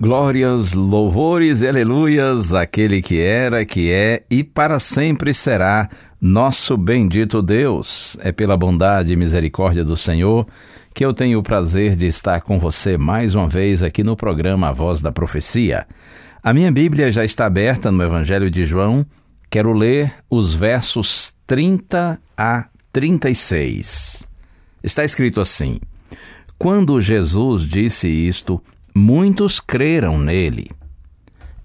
Glórias, louvores e aleluias àquele que era, que é e para sempre será nosso bendito Deus. É pela bondade e misericórdia do Senhor que eu tenho o prazer de estar com você mais uma vez aqui no programa A Voz da Profecia. A minha Bíblia já está aberta no Evangelho de João. Quero ler os versos 30 a 36. Está escrito assim: Quando Jesus disse isto, muitos creram nele.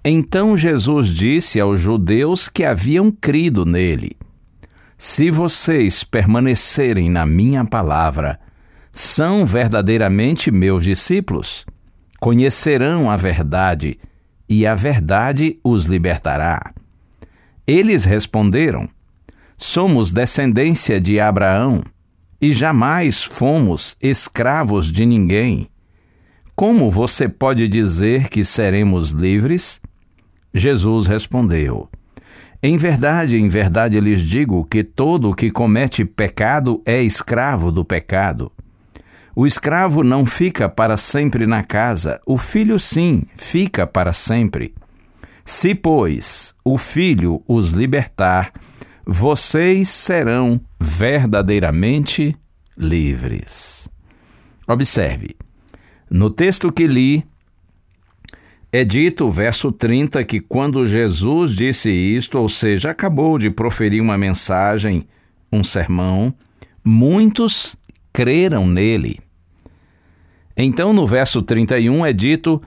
Então Jesus disse aos judeus que haviam crido nele: Se vocês permanecerem na minha palavra, são verdadeiramente meus discípulos. Conhecerão a verdade, e a verdade os libertará. Eles responderam: Somos descendência de Abraão e jamais fomos escravos de ninguém. Como você pode dizer que seremos livres? Jesus respondeu: Em verdade, em verdade lhes digo que todo o que comete pecado é escravo do pecado. O escravo não fica para sempre na casa, o filho sim fica para sempre. Se, pois, o filho os libertar, vocês serão verdadeiramente livres. Observe. No texto que li, é dito, verso 30, que quando Jesus disse isto, ou seja, acabou de proferir uma mensagem, um sermão, muitos creram nele. Então, no verso 31 é dito: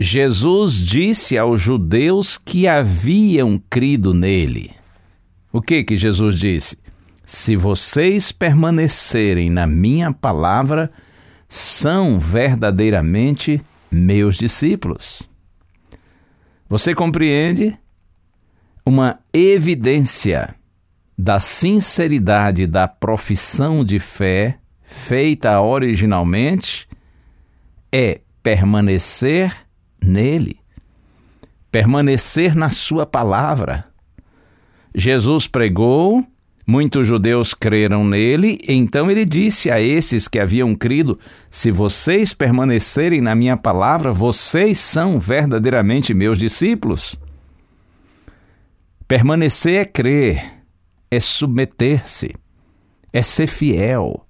Jesus disse aos judeus que haviam crido nele. O que que Jesus disse? Se vocês permanecerem na minha palavra, são verdadeiramente meus discípulos. Você compreende? Uma evidência da sinceridade da profissão de fé feita originalmente é permanecer nele, permanecer na sua palavra. Jesus pregou, muitos judeus creram nele, então ele disse a esses que haviam crido: Se vocês permanecerem na minha palavra, vocês são verdadeiramente meus discípulos. Permanecer é crer, é submeter-se, é ser fiel,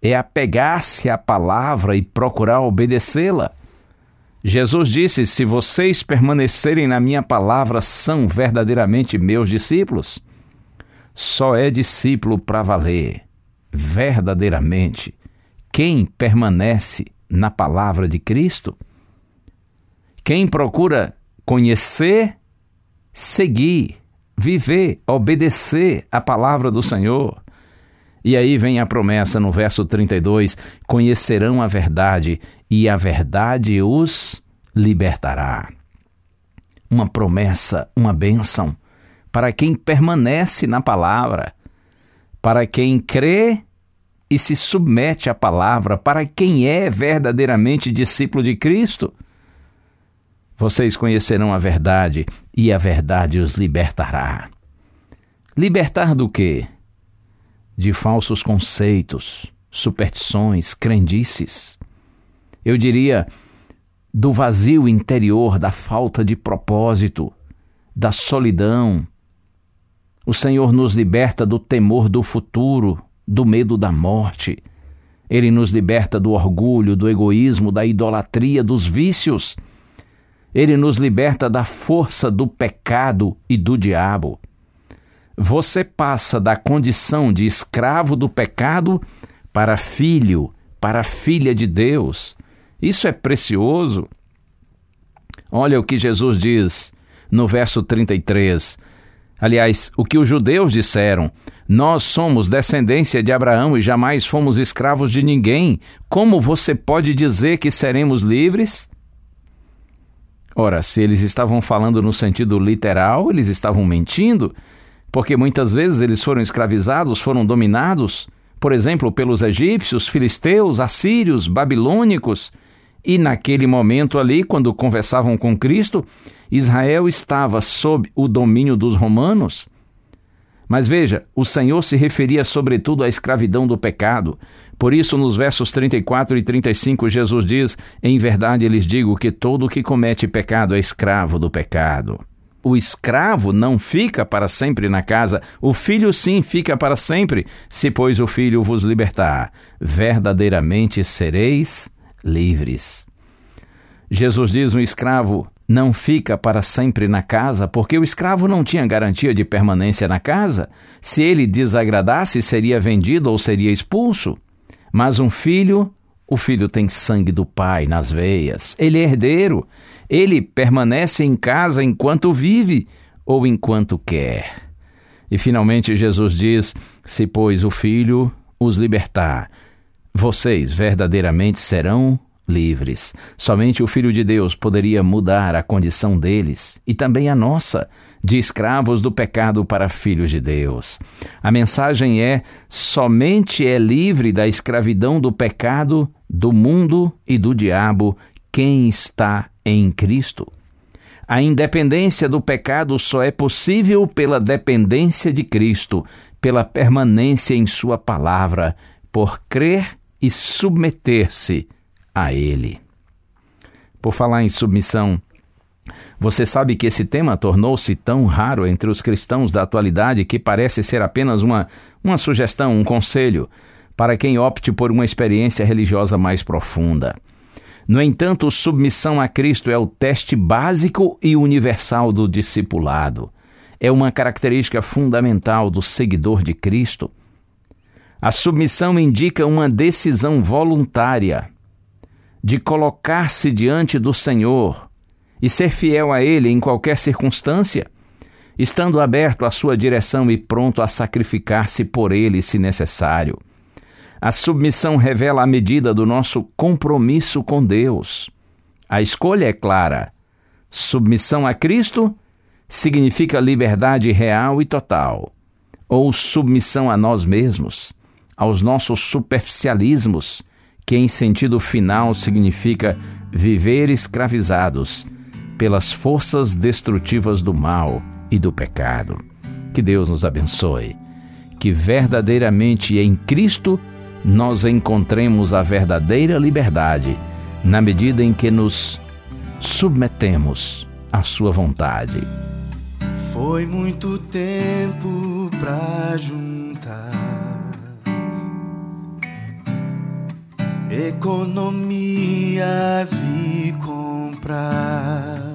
é apegar-se à palavra e procurar obedecê-la. Jesus disse: Se vocês permanecerem na minha palavra, são verdadeiramente meus discípulos. Só é discípulo para valer, verdadeiramente, quem permanece na palavra de Cristo. Quem procura conhecer, seguir, viver, obedecer a palavra do Senhor. E aí vem a promessa no verso 32: Conhecerão a verdade, e a verdade os libertará. Uma promessa, uma bênção para quem permanece na palavra, para quem crê e se submete à palavra, para quem é verdadeiramente discípulo de Cristo. Vocês conhecerão a verdade e a verdade os libertará. Libertar do quê? De falsos conceitos, superstições, crendices. Eu diria do vazio interior, da falta de propósito, da solidão. O Senhor nos liberta do temor do futuro, do medo da morte. Ele nos liberta do orgulho, do egoísmo, da idolatria, dos vícios. Ele nos liberta da força do pecado e do diabo. Você passa da condição de escravo do pecado para filho, para filha de Deus. Isso é precioso. Olha o que Jesus diz no verso 33. Aliás, o que os judeus disseram: Nós somos descendência de Abraão e jamais fomos escravos de ninguém. Como você pode dizer que seremos livres? Ora, se eles estavam falando no sentido literal, eles estavam mentindo, porque muitas vezes eles foram escravizados, foram dominados, por exemplo, pelos egípcios, filisteus, assírios, babilônicos. E naquele momento ali, quando conversavam com Cristo, Israel estava sob o domínio dos romanos. Mas veja, o Senhor se referia sobretudo à escravidão do pecado. Por isso, nos versos 34 e 35, Jesus diz: Em verdade lhes digo que todo que comete pecado é escravo do pecado. O escravo não fica para sempre na casa, o filho sim fica para sempre, se, pois, o filho vos libertar. Verdadeiramente sereis livres. Jesus diz: um escravo não fica para sempre na casa, porque o escravo não tinha garantia de permanência na casa. Se ele desagradasse, seria vendido ou seria expulso. Mas um filho, o filho tem sangue do pai nas veias, ele é herdeiro, ele permanece em casa enquanto vive ou enquanto quer. E finalmente Jesus diz: Se, pois, o filho os libertar, vocês verdadeiramente serão livres. Somente o Filho de Deus poderia mudar a condição deles e também a nossa, de escravos do pecado para filhos de Deus. A mensagem é: somente é livre da escravidão do pecado, do mundo e do diabo quem está em Cristo. A independência do pecado só é possível pela dependência de Cristo, pela permanência em Sua palavra, por crer e submeter-se a Ele. Por falar em submissão, você sabe que esse tema tornou-se tão raro entre os cristãos da atualidade que parece ser apenas uma, uma sugestão, um conselho para quem opte por uma experiência religiosa mais profunda. No entanto, submissão a Cristo é o teste básico e universal do discipulado. É uma característica fundamental do seguidor de Cristo. A submissão indica uma decisão voluntária de colocar-se diante do Senhor e ser fiel a Ele em qualquer circunstância, estando aberto à sua direção e pronto a sacrificar-se por Ele se necessário. A submissão revela a medida do nosso compromisso com Deus. A escolha é clara. Submissão a Cristo significa liberdade real e total, ou submissão a nós mesmos, aos nossos superficialismos que em sentido final significa viver escravizados pelas forças destrutivas do mal e do pecado. Que Deus nos abençoe. Que verdadeiramente em Cristo nós encontremos a verdadeira liberdade, na medida em que nos submetemos à Sua vontade. Foi muito tempo pra juntar economias e comprar.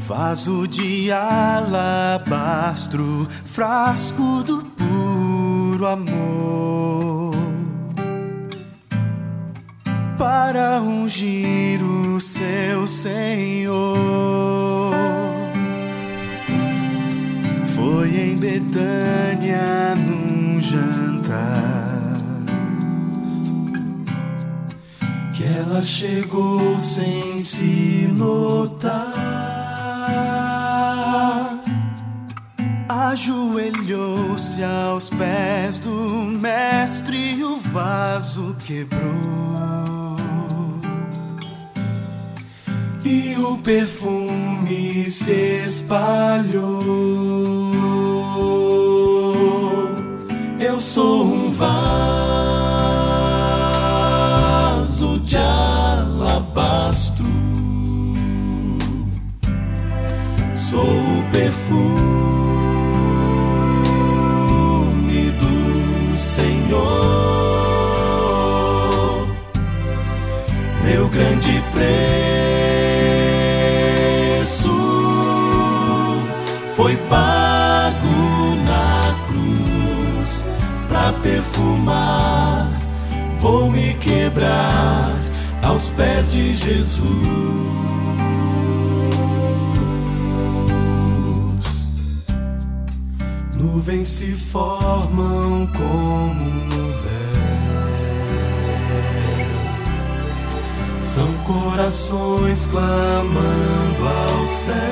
Vaso de alabastro, frasco do puro amor. Para ungir o seu Senhor. Foi em Betânia num jantar que ela chegou sem se notar. Ajoelhou-se aos pés do mestre e o vaso quebrou. e o perfume se espalhou. Foi pago na cruz pra perfumar. Vou me quebrar aos pés de Jesus. Nuvens se formam como um véu. São corações clamando ao céu.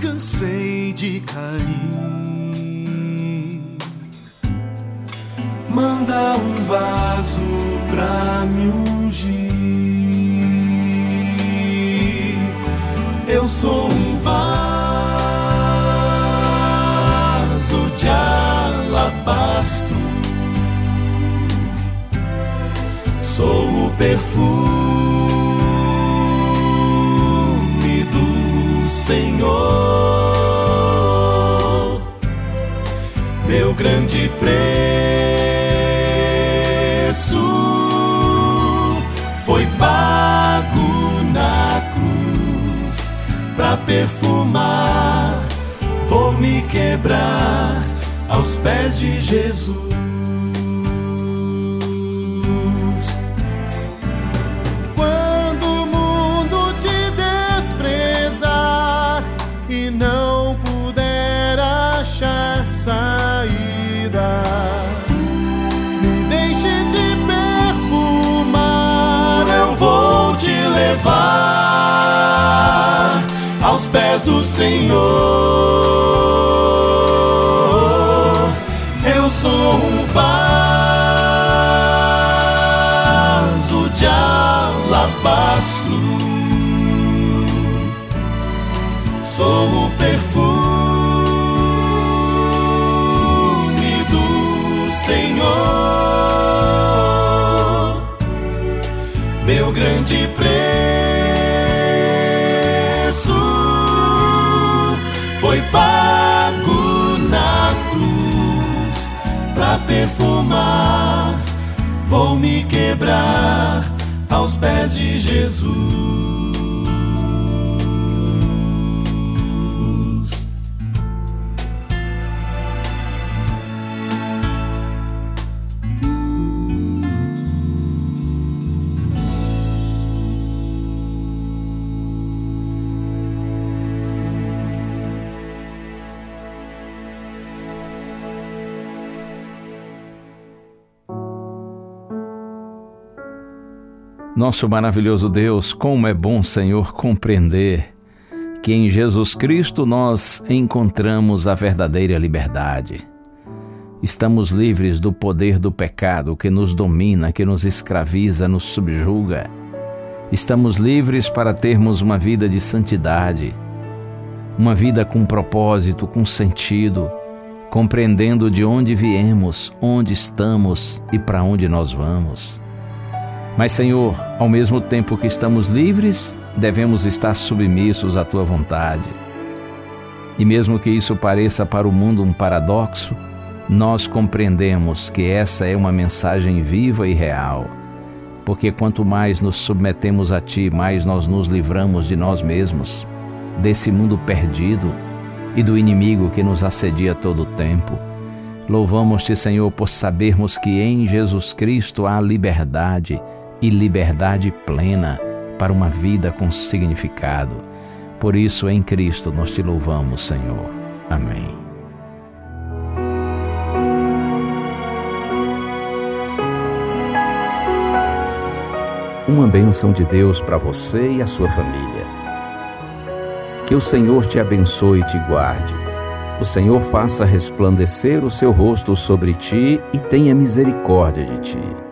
Cansei de cair. Manda um vaso pra me ungir. Eu sou um vaso de alabastro. Sou o perfume Senhor, grande preço foi pago na cruz para perfumar. Vou me quebrar aos pés de Jesus. Levar aos pés do Senhor. Eu sou um vaso de alabastro, sou o Vou me quebrar aos pés de Jesus. Nosso maravilhoso Deus, como é bom, Senhor, compreender que em Jesus Cristo nós encontramos a verdadeira liberdade. Estamos livres do poder do pecado que nos domina, que nos escraviza, nos subjuga. Estamos livres para termos uma vida de santidade, uma vida com propósito, com sentido, compreendendo de onde viemos, onde estamos e para onde nós vamos. Mas, Senhor, ao mesmo tempo que estamos livres, devemos estar submissos à tua vontade. E mesmo que isso pareça para o mundo um paradoxo, nós compreendemos que essa é uma mensagem viva e real. Porque quanto mais nos submetemos a Ti, mais nós nos livramos de nós mesmos, desse mundo perdido e do inimigo que nos assedia todo o tempo. Louvamos-te, Senhor, por sabermos que em Jesus Cristo há liberdade e liberdade plena para uma vida com significado. Por isso, em Cristo, nós te louvamos, Senhor. Amém. Uma bênção de Deus para você e a sua família. Que o Senhor te abençoe e te guarde. O Senhor faça resplandecer o seu rosto sobre ti e tenha misericórdia de ti.